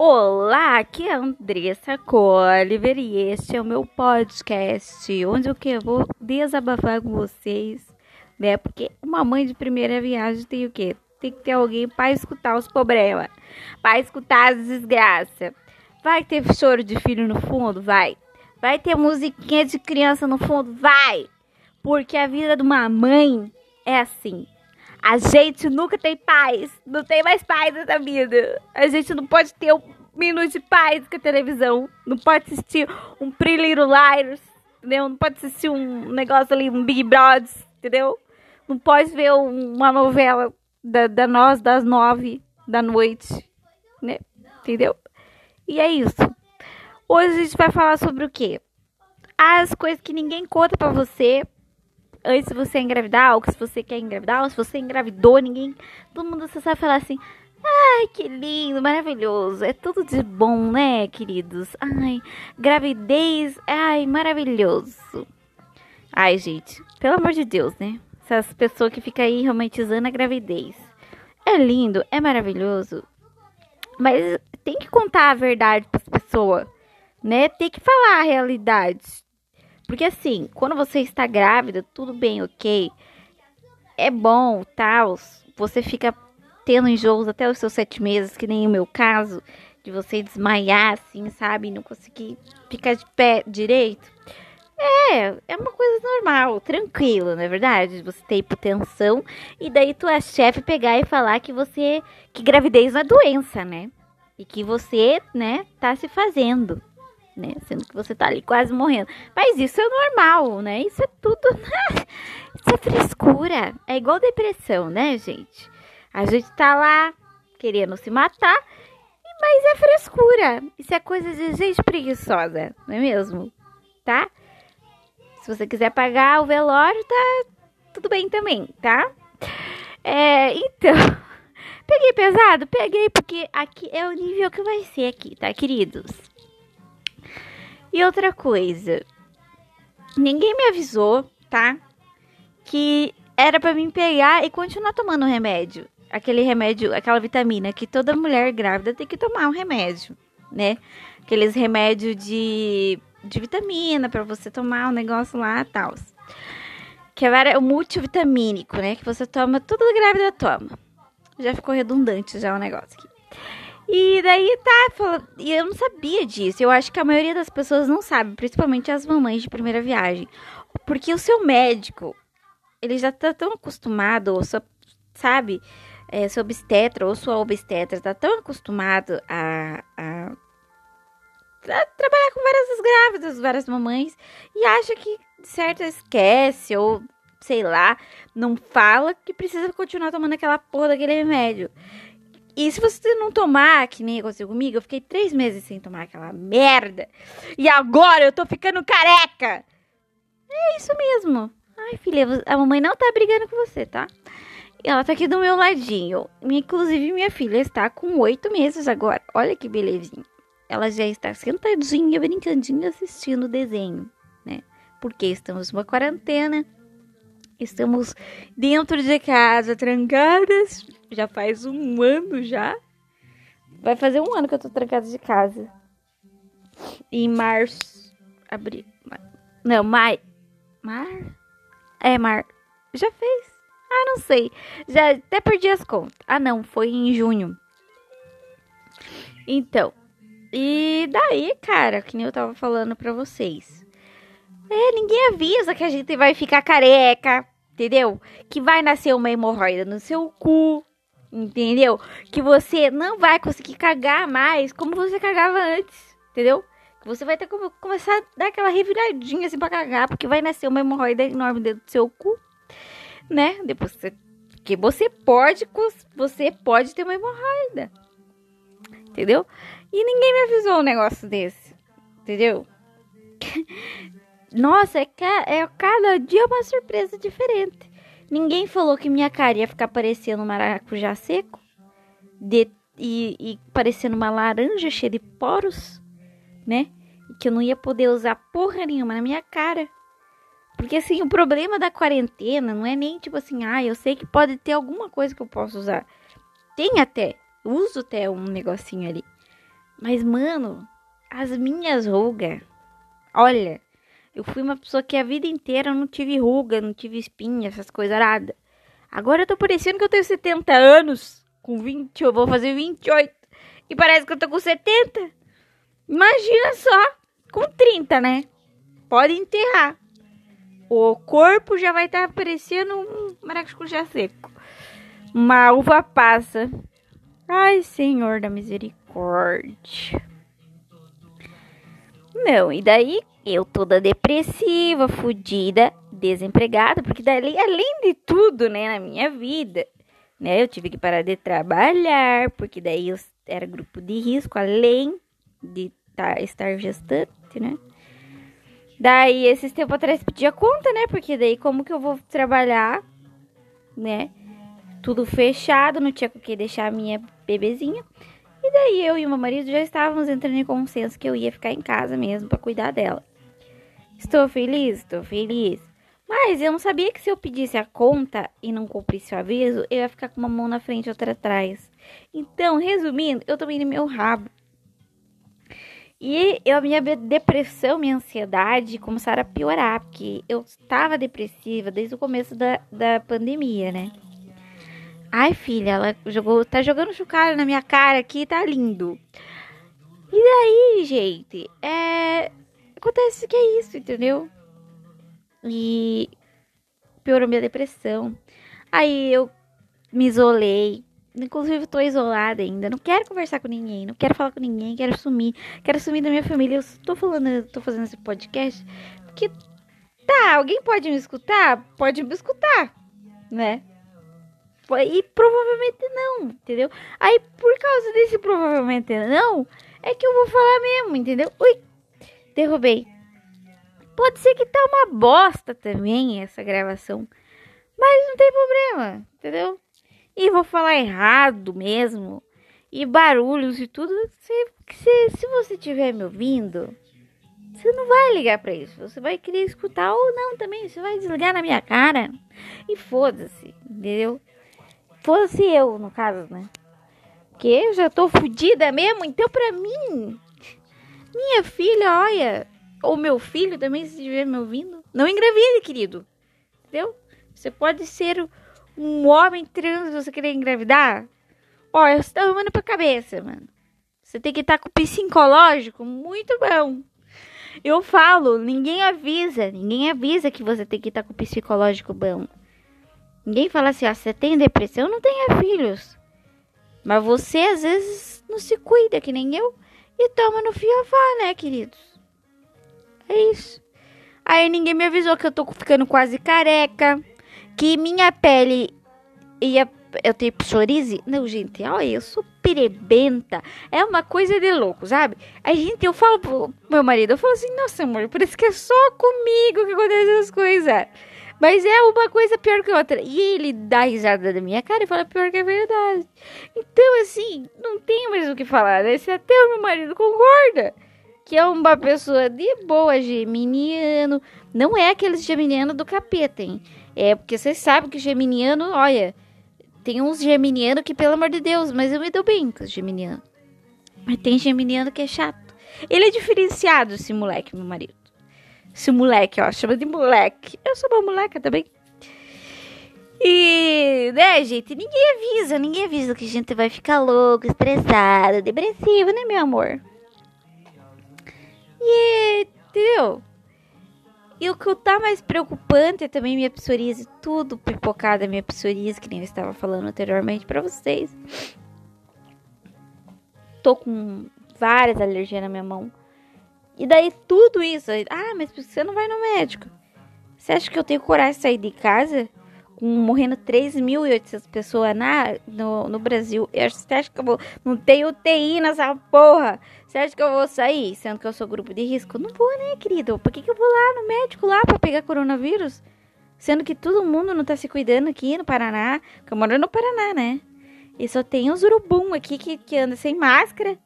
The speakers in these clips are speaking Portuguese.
Olá, aqui é a Andressa Oliver e este é o meu podcast, onde eu que vou desabafar com vocês, né? Porque uma mãe de primeira viagem tem o quê? Tem que ter alguém para escutar os problemas, para escutar as desgraças. Vai ter choro de filho no fundo? Vai. Vai ter musiquinha de criança no fundo? Vai. Porque a vida de uma mãe é assim. A gente nunca tem paz. Não tem mais paz nessa vida. A gente não pode ter um minuto de paz com a televisão. Não pode assistir um Pretty Little Liars. Entendeu? Não pode assistir um negócio ali, um Big Brother. Entendeu? Não pode ver uma novela da, da nós das nove da noite. Né? Entendeu? E é isso. Hoje a gente vai falar sobre o quê? As coisas que ninguém conta pra você antes de você engravidar, ou se você quer engravidar, ou se você engravidou, ninguém. Todo mundo só sabe falar assim. Ai, que lindo, maravilhoso. É tudo de bom, né, queridos? Ai, gravidez, ai, maravilhoso. Ai, gente, pelo amor de Deus, né? Essas pessoas que ficam aí romantizando a gravidez. É lindo, é maravilhoso. Mas tem que contar a verdade para as pessoas, né? Tem que falar a realidade. Porque assim, quando você está grávida, tudo bem, ok. É bom, tal. Você fica tendo enjoos até os seus sete meses, que nem o meu caso, de você desmaiar, assim, sabe? Não conseguir ficar de pé direito. É, é uma coisa normal, tranquilo, não é verdade? Você ter hipotensão e daí tua chefe pegar e falar que você. que gravidez é uma doença, né? E que você, né, tá se fazendo né? Sendo que você tá ali quase morrendo. Mas isso é normal, né? Isso é tudo. isso é frescura. É igual depressão, né, gente? A gente tá lá querendo se matar, mas é frescura. Isso é coisa de gente preguiçosa, não é mesmo? Tá? Se você quiser pagar o velório, tá tudo bem também, tá? É, então. Peguei pesado? Peguei, porque aqui é o nível que vai ser aqui, tá, queridos? E outra coisa, ninguém me avisou, tá? Que era para mim pegar e continuar tomando o remédio. Aquele remédio, aquela vitamina que toda mulher grávida tem que tomar um remédio, né? Aqueles remédios de, de vitamina para você tomar um negócio lá e tal. Que é o multivitamínico, né? Que você toma, toda grávida toma. Já ficou redundante já o negócio aqui. E daí tá, e eu não sabia disso. Eu acho que a maioria das pessoas não sabe, principalmente as mamães de primeira viagem. Porque o seu médico, ele já tá tão acostumado, ou sua, sabe, é, seu obstetra ou sua obstetra tá tão acostumado a, a, a trabalhar com várias grávidas, várias mamães, e acha que certo esquece, ou sei lá, não fala que precisa continuar tomando aquela porra daquele remédio. E se você não tomar, que nem aconteceu comigo, eu fiquei três meses sem tomar aquela merda. E agora eu tô ficando careca. É isso mesmo. Ai, filha, a mamãe não tá brigando com você, tá? Ela tá aqui do meu ladinho. Inclusive, minha filha está com oito meses agora. Olha que belezinha. Ela já está sentadinha, brincandinha, assistindo o desenho, né? Porque estamos numa quarentena. Estamos dentro de casa, trancadas, já faz um ano já. Vai fazer um ano que eu tô trancada de casa. Em março. Abril. Não, maio. Mar? É, mar. Já fez? Ah, não sei. Já até perdi as contas. Ah, não. Foi em junho. Então. E daí, cara, que nem eu tava falando pra vocês. É, ninguém avisa que a gente vai ficar careca, entendeu? Que vai nascer uma hemorroida no seu cu, Entendeu? Que você não vai conseguir cagar mais como você cagava antes. Entendeu? Que você vai ter que começar a dar aquela reviradinha assim pra cagar, porque vai nascer uma hemorroida enorme dentro do seu cu. Né? Depois você. Que você pode. Você pode ter uma hemorroida. Entendeu? E ninguém me avisou um negócio desse. Entendeu? Nossa, é, é cada dia uma surpresa diferente. Ninguém falou que minha cara ia ficar parecendo um maracujá seco de, e, e parecendo uma laranja cheia de poros, né? E que eu não ia poder usar porra nenhuma na minha cara. Porque assim, o problema da quarentena não é nem tipo assim, ah, eu sei que pode ter alguma coisa que eu posso usar. Tem até, uso até um negocinho ali. Mas, mano, as minhas rugas. Olha, eu fui uma pessoa que a vida inteira não tive ruga, não tive espinha, essas coisas nada. Agora eu tô parecendo que eu tenho 70 anos. Com 20, eu vou fazer 28. E parece que eu tô com 70. Imagina só. Com 30, né? Pode enterrar. O corpo já vai estar tá parecendo um maracujá seco. Uma uva passa. Ai, Senhor da misericórdia. Não, e daí eu toda depressiva, fodida, desempregada, porque daí, além de tudo, né, na minha vida, né, eu tive que parar de trabalhar, porque daí eu era grupo de risco, além de tá, estar gestante, né. Daí, esses tempos atrás, pedia conta, né, porque daí como que eu vou trabalhar, né, tudo fechado, não tinha com que deixar a minha bebezinha. E daí eu e o meu marido já estávamos entrando em consenso que eu ia ficar em casa mesmo para cuidar dela. Estou feliz, estou feliz. Mas eu não sabia que se eu pedisse a conta e não cumprisse o aviso, eu ia ficar com uma mão na frente e outra atrás. Então, resumindo, eu tomei no meu rabo. E a minha depressão, minha ansiedade começaram a piorar, porque eu estava depressiva desde o começo da, da pandemia, né? Ai, filha, ela jogou, tá jogando chocalho na minha cara aqui, tá lindo. E daí, gente, é. Acontece que é isso, entendeu? E piorou minha depressão. Aí eu me isolei. Inclusive, tô isolada ainda. Não quero conversar com ninguém. Não quero falar com ninguém. Quero sumir. Quero sumir da minha família. Eu tô falando, tô fazendo esse podcast porque. Tá, alguém pode me escutar? Pode me escutar, né? E provavelmente não, entendeu? Aí, por causa desse provavelmente não, é que eu vou falar mesmo, entendeu? Ui, derrubei. Pode ser que tá uma bosta também essa gravação. Mas não tem problema, entendeu? E vou falar errado mesmo. E barulhos e tudo. Se, se, se você estiver me ouvindo, você não vai ligar para isso. Você vai querer escutar ou não também. Você vai desligar na minha cara. E foda-se, entendeu? fosse eu, no caso, né? Que eu já tô fodida mesmo, então pra mim, minha filha, olha, ou meu filho também, se estiver me ouvindo, não engravide, querido. Entendeu? Você pode ser um homem trans, você querer engravidar. Olha, você tá arrumando pra cabeça, mano. Você tem que estar com o psicológico muito bom. Eu falo, ninguém avisa, ninguém avisa que você tem que estar com o psicológico bom. Ninguém fala assim, ó, você tem depressão, não tenha filhos. Mas você às vezes não se cuida, que nem eu, e toma no fiofá, né, queridos? É isso. Aí ninguém me avisou que eu tô ficando quase careca, que minha pele ia eu tenho psoríase? Não, gente, olha, eu sou perebenta. É uma coisa de louco, sabe? Aí, gente, eu falo pro meu marido, eu falo assim, nossa, amor, parece que é só comigo que acontecem as coisas. Mas é uma coisa pior que outra. E ele dá risada da minha cara e fala pior que é verdade. Então, assim, não tem mais o que falar, né? Se até o meu marido concorda que é uma pessoa de boa, geminiano. Não é aqueles geminiano do capeta, hein? É porque vocês sabem que geminiano, olha, tem uns geminiano que, pelo amor de Deus, mas eu me dou bem com os geminiano. Mas tem geminiano que é chato. Ele é diferenciado, esse moleque, meu marido. Esse moleque, ó, chama de moleque. Eu sou uma moleca também. E, né, gente, ninguém avisa, ninguém avisa que a gente vai ficar louco, estressado, depressivo, né, meu amor? E, entendeu? E o que tá mais preocupante é também minha psoríase, tudo pipocada minha psoríase, que nem eu estava falando anteriormente para vocês. Tô com várias alergias na minha mão. E daí tudo isso. Ah, mas você não vai no médico? Você acha que eu tenho coragem de sair de casa? Com, morrendo 3.800 pessoas na, no, no Brasil. Você acha que eu vou. Não tem UTI nessa porra. Você acha que eu vou sair? Sendo que eu sou grupo de risco? Não vou, né, querido? Por que, que eu vou lá no médico lá pra pegar coronavírus? Sendo que todo mundo não tá se cuidando aqui no Paraná. Porque eu moro no Paraná, né? E só tem os urubum aqui que, que anda sem máscara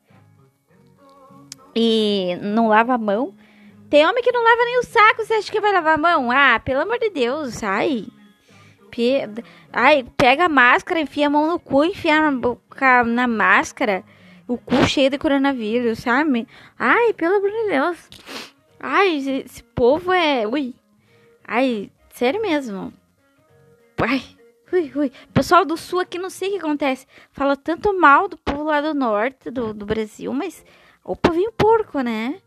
e não lava a mão. Tem homem que não lava nem o saco, você acha que vai lavar a mão? Ah, pelo amor de Deus, sai. Ai, pega a máscara, enfia a mão no cu, enfia na boca na máscara. o cu cheio de coronavírus, sabe? Ai, pelo amor de Deus. Ai, esse povo é. Ui. Ai, sério mesmo. Ai. Ui, ui. Pessoal do sul aqui não sei o que acontece. Fala tanto mal do povo lá do norte do, do Brasil, mas o povinho porco, né?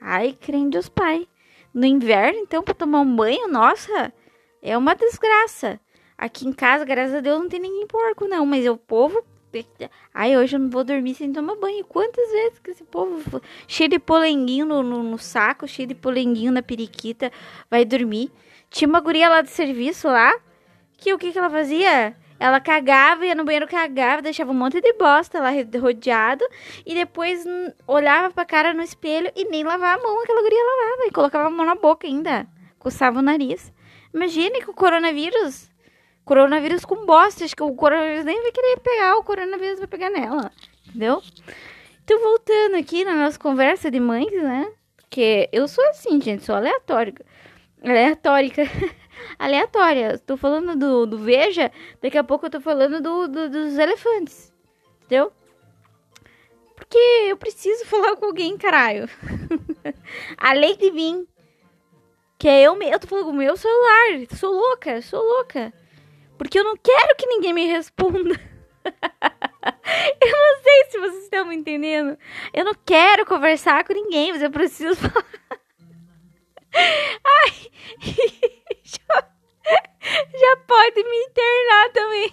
Ai, crente Deus Pai. No inverno, então, pra tomar um banho, nossa, é uma desgraça. Aqui em casa, graças a Deus, não tem ninguém porco, não. Mas o povo. Ai, hoje eu não vou dormir sem tomar banho. Quantas vezes que esse povo cheio de polenguinho no, no, no saco, cheio de polenguinho na periquita, vai dormir? Tinha uma guria lá do serviço lá, que o que, que ela fazia? Ela cagava, ia no banheiro cagava, deixava um monte de bosta lá rodeado e depois olhava pra cara no espelho e nem lavava a mão, aquela guria lavava e colocava a mão na boca ainda, coçava o nariz. Imagine com o coronavírus. Coronavírus com bosta. Acho que o coronavírus nem vai querer pegar, o coronavírus vai pegar nela. Entendeu? Então, voltando aqui na nossa conversa de mães, né? Porque eu sou assim, gente, sou aleatórica. Aleatórica. Aleatória. Tô falando do, do Veja, daqui a pouco eu tô falando do, do, dos elefantes. Entendeu? Porque eu preciso falar com alguém, caralho. Além de mim. Que é eu, eu tô falando com o meu celular. Sou louca, sou louca. Porque eu não quero que ninguém me responda. eu não sei se vocês estão me entendendo. Eu não quero conversar com ninguém, mas eu preciso falar. Ai, já, já pode me internar também.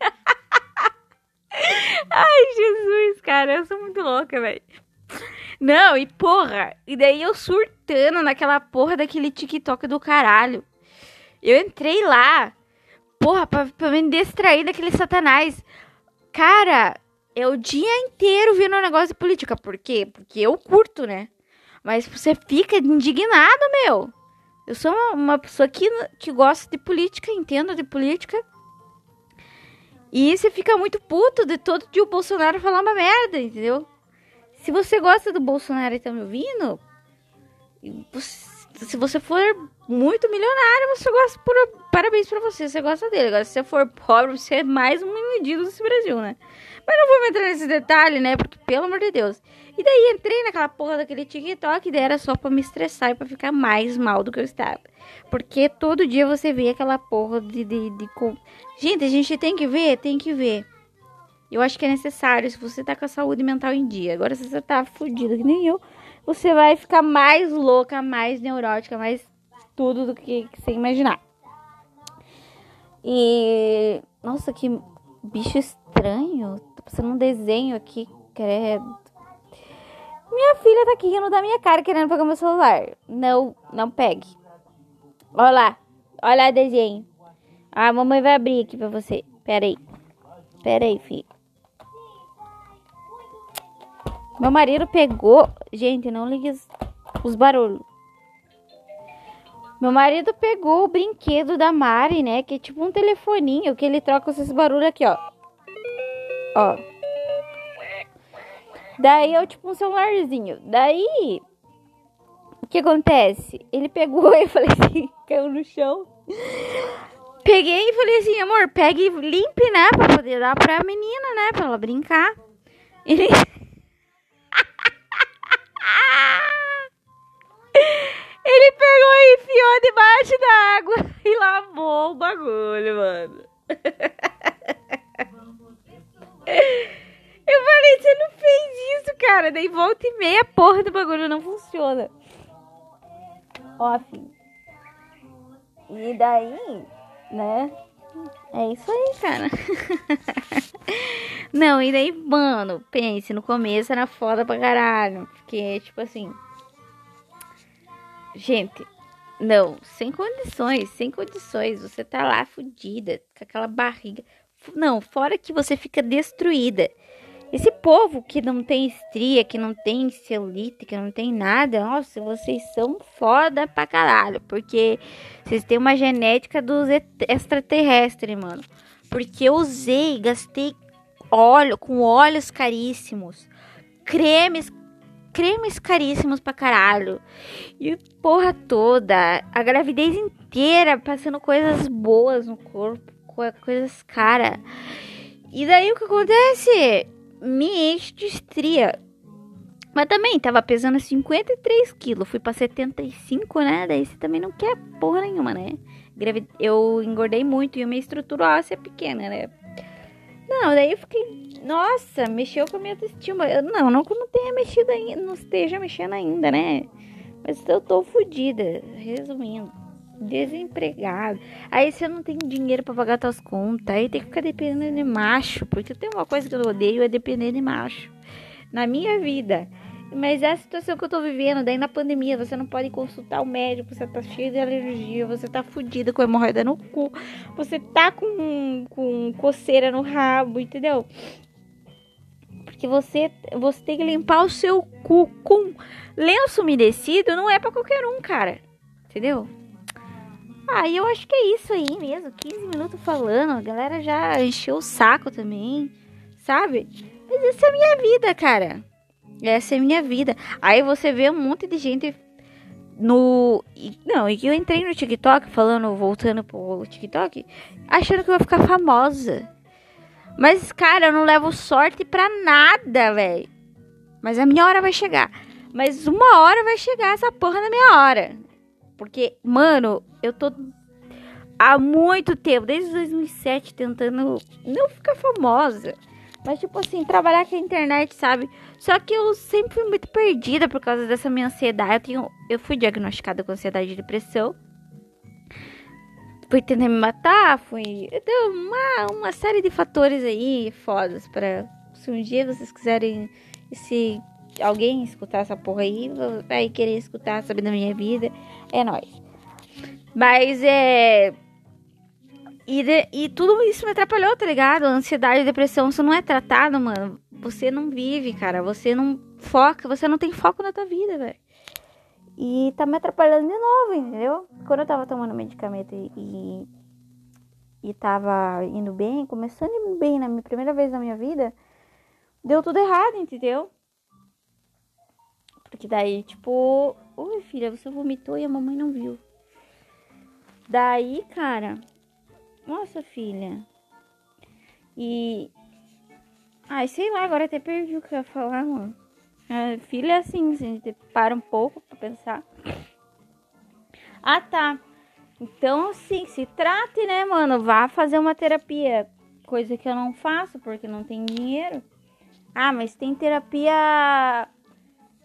Ai, Jesus, cara, eu sou muito louca, velho. Não, e porra, e daí eu surtando naquela porra daquele TikTok do caralho. Eu entrei lá, porra, pra, pra me distrair daquele satanás. Cara, é o dia inteiro vendo um negócio de política. Por quê? Porque eu curto, né? Mas você fica indignado, meu. Eu sou uma, pessoa que, que gosta de política, entendo de política. E você fica muito puto de todo dia o Bolsonaro falar uma merda, entendeu? Se você gosta do Bolsonaro e tá me ouvindo, se você for muito milionário, você gosta por parabéns para você, você gosta dele. Agora, se você for pobre, você é mais um mendigo desse Brasil, né? Mas não vou entrar nesse detalhe, né? Porque, pelo amor de Deus. E daí entrei naquela porra daquele TikTok e daí era só pra me estressar e pra ficar mais mal do que eu estava. Porque todo dia você vê aquela porra de, de, de... Gente, a gente tem que ver, tem que ver. Eu acho que é necessário se você tá com a saúde mental em dia. Agora, se você tá fudido que nem eu, você vai ficar mais louca, mais neurótica, mais tudo do que, você imaginar. E. Nossa, que bicho estranho. Tô passando um desenho aqui, credo. Minha filha tá aqui rindo da minha cara querendo pegar meu celular. Não, não pegue. Olha lá. Olha lá desenho. A mamãe vai abrir aqui pra você. Pera aí. Pera aí, filho. Meu marido pegou. Gente, não ligue os barulhos. Meu marido pegou o brinquedo da Mari, né? Que é tipo um telefoninho que ele troca esses barulhos aqui, ó. Ó. Daí é tipo um celularzinho. Daí, o que acontece? Ele pegou e eu falei assim, caiu no chão. Peguei e falei assim, amor, pegue e limpe, né? Pra poder dar pra menina, né? Pra ela brincar. Ele. Ele pegou e enfiou debaixo da água e lavou o bagulho, mano. Eu falei, você não fez isso, cara. Daí volta e meia, porra do bagulho não funciona. Ó, filho. E daí, né? É isso aí, cara. não, e daí, mano, pense, no começo era foda pra caralho. Porque, tipo assim. Gente, não, sem condições, sem condições. Você tá lá fudida, com aquela barriga. Não, fora que você fica destruída. Esse povo que não tem estria, que não tem celulite, que não tem nada, nossa, vocês são foda pra caralho. Porque vocês têm uma genética dos extraterrestres, mano. Porque eu usei, gastei óleo, com óleos caríssimos, cremes, cremes caríssimos pra caralho. E porra toda, a gravidez inteira passando coisas boas no corpo, coisas caras. E daí o que acontece? Me enche de estria. Mas também tava pesando 53 quilos, fui pra 75, né? Daí você também não quer porra nenhuma, né? Eu engordei muito e a minha estrutura óssea é pequena, né? Não, daí eu fiquei. Nossa, mexeu com a minha autoestima. Eu, não, não não tenha mexido ainda, não esteja mexendo ainda, né? Mas eu tô fodida. Resumindo, desempregado. Aí você não tem dinheiro para pagar suas contas. Aí tem que ficar dependendo de macho. Porque tem uma coisa que eu odeio é depender de macho. Na minha vida. Mas é a situação que eu tô vivendo. Daí na pandemia você não pode consultar o médico. Você tá cheio de alergia. Você tá fudida com hemorroida no cu. Você tá com, com coceira no rabo, entendeu? Porque você, você tem que limpar o seu cu com lenço umedecido. Não é para qualquer um, cara. Entendeu? Ah, eu acho que é isso aí mesmo. 15 minutos falando. A galera já encheu o saco também. Sabe? Mas essa é a minha vida, cara. Essa é a minha vida. Aí você vê um monte de gente no. Não, e eu entrei no TikTok falando, voltando pro TikTok, achando que eu ia ficar famosa. Mas, cara, eu não levo sorte pra nada, velho. Mas a minha hora vai chegar. Mas uma hora vai chegar essa porra na minha hora. Porque, mano, eu tô há muito tempo, desde 2007, tentando não ficar famosa. Mas, tipo assim, trabalhar com a internet, sabe? Só que eu sempre fui muito perdida por causa dessa minha ansiedade. Eu, tenho, eu fui diagnosticada com ansiedade e depressão. Fui tentar me matar, fui. Deu uma, uma série de fatores aí fodas para Se um dia vocês quiserem. Se alguém escutar essa porra aí, vai querer escutar, saber da minha vida, é nóis. Mas é. E, de, e tudo isso me atrapalhou, tá ligado? Ansiedade depressão, isso não é tratado, mano. Você não vive, cara. Você não foca, você não tem foco na tua vida, velho. E tá me atrapalhando de novo, entendeu? Quando eu tava tomando medicamento e, e, tava indo bem, começando ir bem na minha primeira vez na minha vida, deu tudo errado, entendeu? Porque daí, tipo, oi filha, você vomitou e a mamãe não viu. Daí, cara, nossa filha. E. Ai, sei lá, agora até perdi o que eu ia falar, mano. A filha é assim, a gente para um pouco pra pensar. Ah, tá. Então, assim, se trate, né, mano? Vá fazer uma terapia. Coisa que eu não faço porque não tenho dinheiro. Ah, mas tem terapia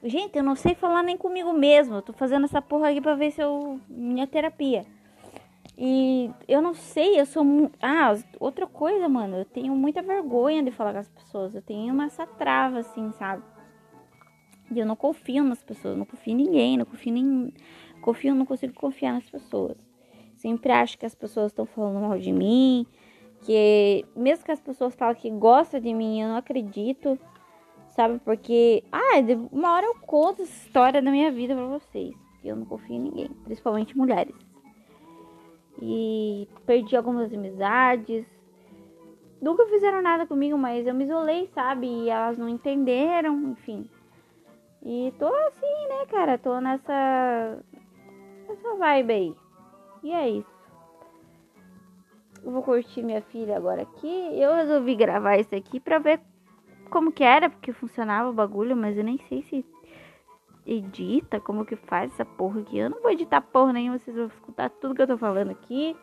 Gente, eu não sei falar nem comigo mesmo. Eu tô fazendo essa porra aqui pra ver se eu. Minha terapia. E eu não sei, eu sou. Ah, outra coisa, mano. Eu tenho muita vergonha de falar com as pessoas. Eu tenho uma essa trava, assim, sabe? E eu não confio nas pessoas. Não confio em ninguém. Não confio em. Confio, não consigo confiar nas pessoas. Sempre acho que as pessoas estão falando mal de mim. Que mesmo que as pessoas falem que gostam de mim, eu não acredito sabe? Porque, ah, uma hora eu conto essa história da minha vida pra vocês. Eu não confio em ninguém, principalmente mulheres. E perdi algumas amizades. Nunca fizeram nada comigo, mas eu me isolei, sabe? E elas não entenderam, enfim. E tô assim, né, cara? Tô nessa. Nessa vibe aí. E é isso. Eu vou curtir minha filha agora aqui. Eu resolvi gravar isso aqui pra ver como que era, porque funcionava o bagulho, mas eu nem sei se edita, como que faz essa porra aqui. Eu não vou editar porra nenhuma, vocês vão escutar tudo que eu tô falando aqui.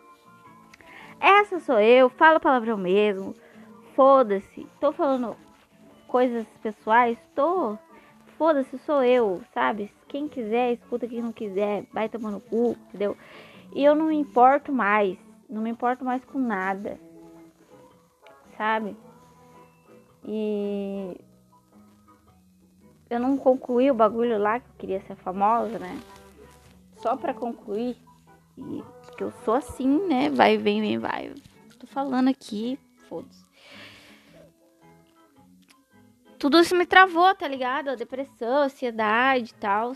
Essa sou eu, falo palavrão mesmo. Foda-se. Tô falando coisas pessoais, tô. Foda-se, sou eu, sabe? Quem quiser, escuta, quem não quiser, vai tomando no cu, entendeu? E eu não me importo mais. Não me importo mais com nada. Sabe? E eu não concluí o bagulho lá que eu queria ser famosa, né? Só pra concluir. E que eu sou assim, né? Vai, vem, vem, vai. tô falando aqui, foda-se. Tudo isso me travou, tá ligado? A depressão, a ansiedade e tal.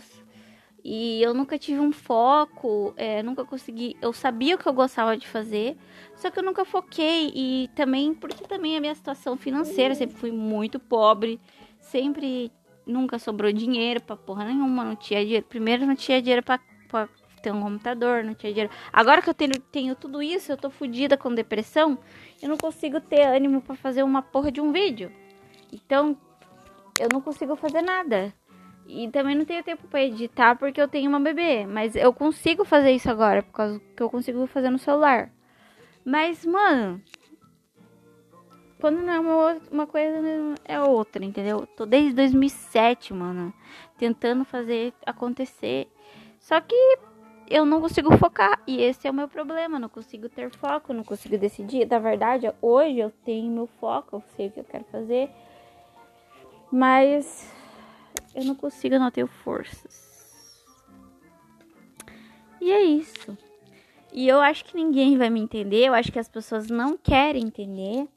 E eu nunca tive um foco, é, nunca consegui. Eu sabia o que eu gostava de fazer, só que eu nunca foquei. E também, porque também a minha situação financeira, sempre fui muito pobre, sempre nunca sobrou dinheiro pra porra nenhuma, não tinha dinheiro. Primeiro, não tinha dinheiro pra, pra ter um computador, não tinha dinheiro. Agora que eu tenho, tenho tudo isso, eu tô fodida com depressão, eu não consigo ter ânimo para fazer uma porra de um vídeo. Então, eu não consigo fazer nada. E também não tenho tempo para editar porque eu tenho uma bebê. Mas eu consigo fazer isso agora, por causa que eu consigo fazer no celular. Mas, mano. Quando não é uma, uma coisa, é outra, entendeu? Tô desde 2007, mano. Tentando fazer acontecer. Só que eu não consigo focar. E esse é o meu problema. Não consigo ter foco, não consigo decidir. Na verdade, hoje eu tenho meu foco, eu sei o que eu quero fazer. Mas eu não consigo, eu não tenho forças. E é isso. E eu acho que ninguém vai me entender. Eu acho que as pessoas não querem entender,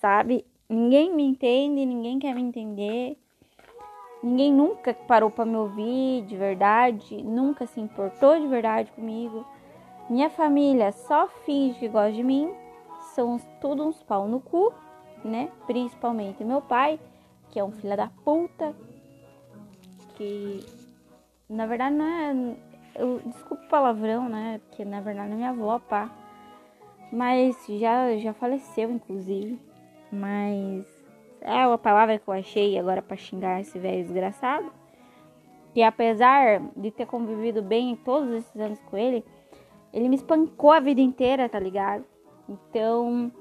sabe? Ninguém me entende, ninguém quer me entender. Ninguém nunca parou para me ouvir de verdade, nunca se importou de verdade comigo. Minha família só finge que gosta de mim, são todos uns pau no cu, né? Principalmente meu pai, que é um filho da puta, que na verdade não é. Eu, desculpa o palavrão, né? Porque na verdade é minha avó, pá. Mas já, já faleceu, inclusive. Mas é uma palavra que eu achei agora para xingar esse velho desgraçado. Que apesar de ter convivido bem todos esses anos com ele, ele me espancou a vida inteira, tá ligado? Então,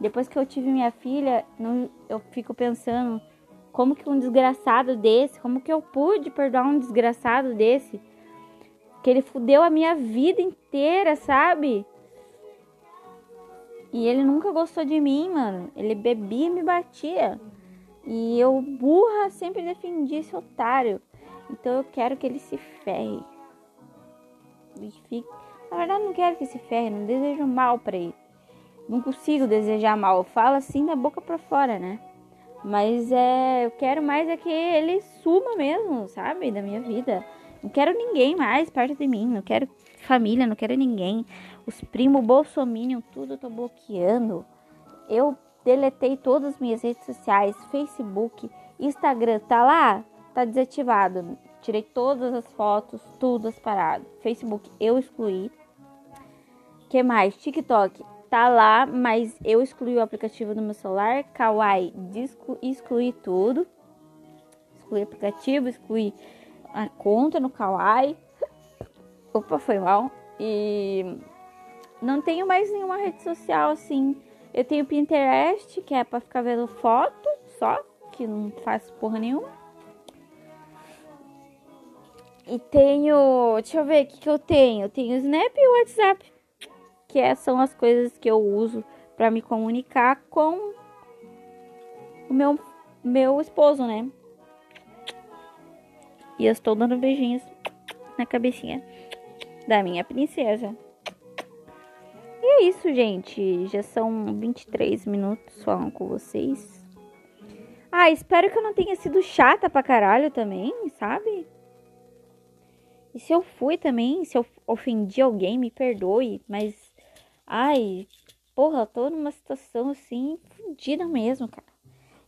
depois que eu tive minha filha, não, eu fico pensando como que um desgraçado desse, como que eu pude perdoar um desgraçado desse? Que ele fudeu a minha vida inteira, sabe? E ele nunca gostou de mim, mano. Ele bebia e me batia. E eu, burra, sempre defendi esse otário. Então eu quero que ele se ferre. Na verdade, não quero que se ferre, não desejo mal para ele. Não consigo desejar mal. Eu falo assim da boca para fora, né? Mas é, eu quero mais é que ele suma mesmo, sabe, da minha vida. Não quero ninguém mais perto de mim, não quero família, não quero ninguém. Os primos bolsominion, tudo eu tô bloqueando. Eu deletei todas as minhas redes sociais, Facebook, Instagram, tá lá? Tá desativado. Tirei todas as fotos, tudo as paradas. Facebook eu excluí. que mais? TikTok tá lá, mas eu excluí o aplicativo do meu celular. Kawaii, excluí tudo. Excluí o aplicativo, excluí a conta no Kawaii. Opa, foi mal. E não tenho mais nenhuma rede social assim. Eu tenho Pinterest, que é pra ficar vendo foto só, que não faz porra nenhuma. E tenho. Deixa eu ver o que, que eu tenho. Eu tenho Snap e WhatsApp que é, são as coisas que eu uso para me comunicar com o meu, meu esposo, né? E eu estou dando beijinhos na cabecinha da minha princesa. E é isso, gente. Já são 23 minutos falando com vocês. Ah, espero que eu não tenha sido chata pra caralho também, sabe? E se eu fui também, se eu ofendi alguém, me perdoe, mas Ai, porra, tô numa situação assim, fodida mesmo, cara.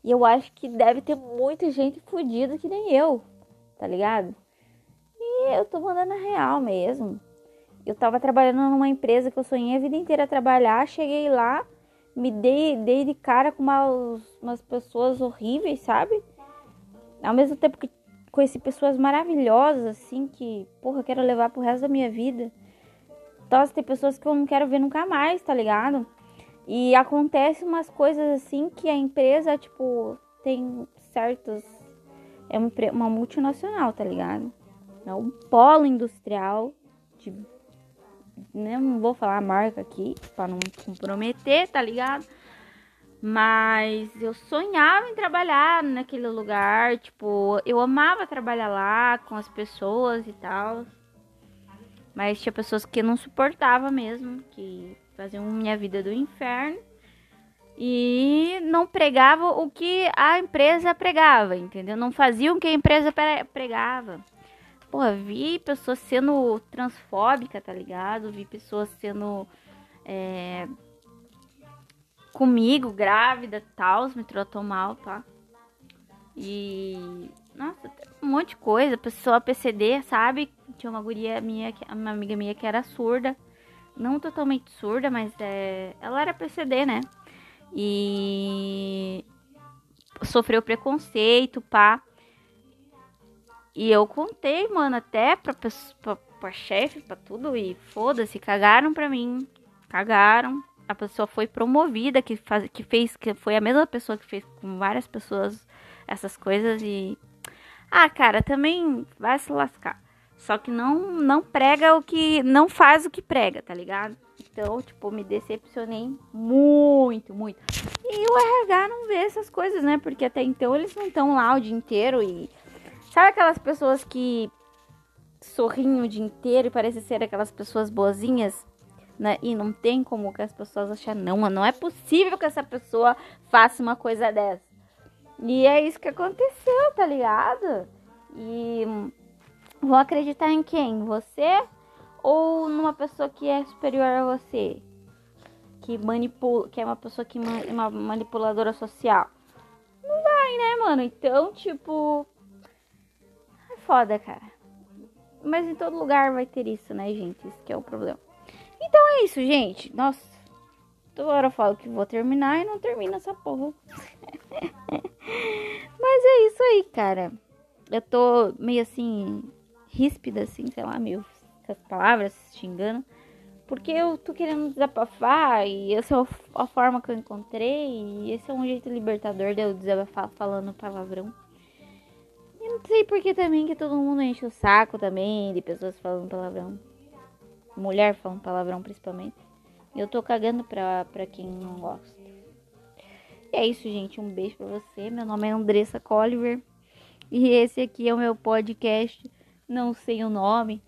E eu acho que deve ter muita gente fodida que nem eu, tá ligado? E eu tô mandando a real mesmo. Eu tava trabalhando numa empresa que eu sonhei a vida inteira trabalhar, cheguei lá, me dei, dei de cara com umas, umas pessoas horríveis, sabe? Ao mesmo tempo que conheci pessoas maravilhosas, assim, que, porra, quero levar pro resto da minha vida. Nossa, tem pessoas que eu não quero ver nunca mais, tá ligado? E acontece umas coisas assim que a empresa, tipo, tem certos. É uma, multinacional, tá ligado? É um polo industrial de. Né, não vou falar a marca aqui para não comprometer, tá ligado? Mas eu sonhava em trabalhar naquele lugar, tipo, eu amava trabalhar lá com as pessoas e tal. Mas tinha pessoas que não suportava mesmo, que faziam minha vida do inferno e não pregavam o que a empresa pregava, entendeu? Não faziam o que a empresa pregava. Porra, vi pessoas sendo transfóbica, tá ligado? Vi pessoas sendo é, comigo, grávida, tal, me tratou mal, tá? E nossa, um monte de coisa, pessoa PCD, sabe? Tinha uma guria minha, uma amiga minha que era surda. Não totalmente surda, mas é, ela era PCD, né? E. sofreu preconceito, pá. E eu contei, mano, até pra, pra, pra chefe, pra tudo, e foda-se, cagaram pra mim. Cagaram. A pessoa foi promovida, que, faz, que fez, que foi a mesma pessoa que fez com várias pessoas essas coisas e. Ah, cara, também vai se lascar. Só que não não prega o que. Não faz o que prega, tá ligado? Então, tipo, me decepcionei muito, muito. E o RH não vê essas coisas, né? Porque até então eles não estão lá o dia inteiro e. Sabe aquelas pessoas que sorriem o dia inteiro e parecem ser aquelas pessoas boazinhas? Né? E não tem como que as pessoas acham, não, não é possível que essa pessoa faça uma coisa dessa. E é isso que aconteceu, tá ligado? E vou acreditar em quem? Você ou numa pessoa que é superior a você? Que manipula, que é uma pessoa que é uma manipuladora social. Não vai, né, mano? Então, tipo, é foda, cara. Mas em todo lugar vai ter isso, né, gente? Isso que é o problema. Então é isso, gente. Nossa, toda hora eu falo que vou terminar e não termina essa porra. Mas é isso aí, cara. Eu tô meio assim, ríspida, assim, sei lá, meio com as palavras, xingando. Porque eu tô querendo desabafar e essa é a forma que eu encontrei. E esse é um jeito libertador de eu desabafar falando palavrão. E não sei porque também que todo mundo enche o saco também de pessoas falando palavrão. Mulher falando palavrão principalmente. Eu tô cagando pra, pra quem não gosta. E é isso, gente. Um beijo pra você. Meu nome é Andressa Colliver. E esse aqui é o meu podcast. Não sei o nome.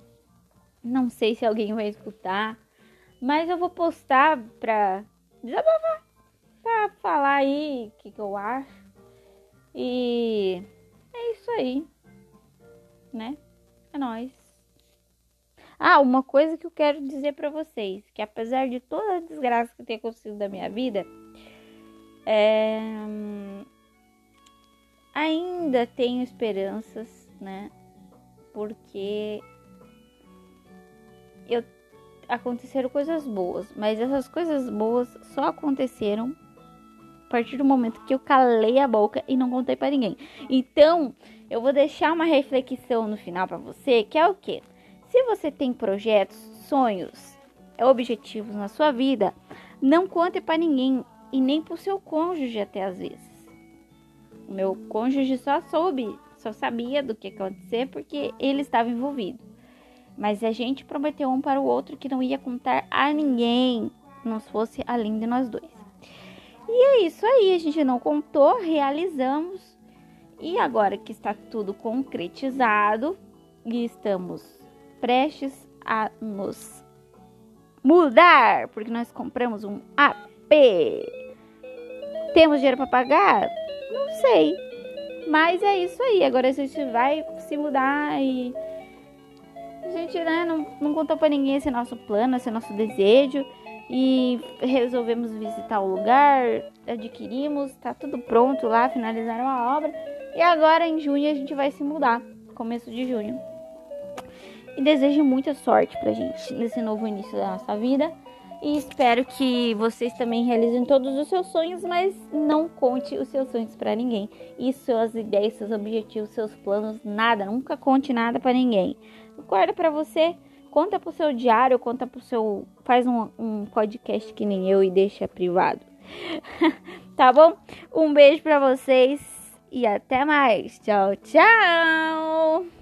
Não sei se alguém vai escutar. Mas eu vou postar pra desabafar. Pra falar aí o que, que eu acho. E é isso aí. Né? É nóis. Ah, uma coisa que eu quero dizer para vocês, que apesar de toda a desgraça que tem acontecido da minha vida, é... Ainda tenho esperanças, né? Porque eu aconteceram coisas boas, mas essas coisas boas só aconteceram a partir do momento que eu calei a boca e não contei para ninguém. Então, eu vou deixar uma reflexão no final para você, que é o quê? Se você tem projetos, sonhos, objetivos na sua vida, não conte para ninguém e nem pro seu cônjuge até às vezes. O meu cônjuge só soube, só sabia do que ia acontecer porque ele estava envolvido. Mas a gente prometeu um para o outro que não ia contar a ninguém, não fosse além de nós dois. E é isso aí, a gente não contou, realizamos. E agora que está tudo concretizado e estamos prestes a nos mudar, porque nós compramos um AP temos dinheiro para pagar? Não sei. Mas é isso aí. Agora a gente vai se mudar e. A gente né, não, não contou para ninguém esse nosso plano, esse nosso desejo. E resolvemos visitar o lugar, adquirimos, tá tudo pronto lá, finalizaram a obra. E agora em junho a gente vai se mudar, começo de junho. E desejo muita sorte pra gente nesse novo início da nossa vida. E espero que vocês também realizem todos os seus sonhos, mas não conte os seus sonhos para ninguém. E suas ideias, seus objetivos, seus planos, nada, nunca conte nada para ninguém. Guarda para você, conta pro seu diário, conta pro seu, faz um, um podcast que nem eu e deixa privado. tá bom? Um beijo para vocês e até mais. Tchau, tchau.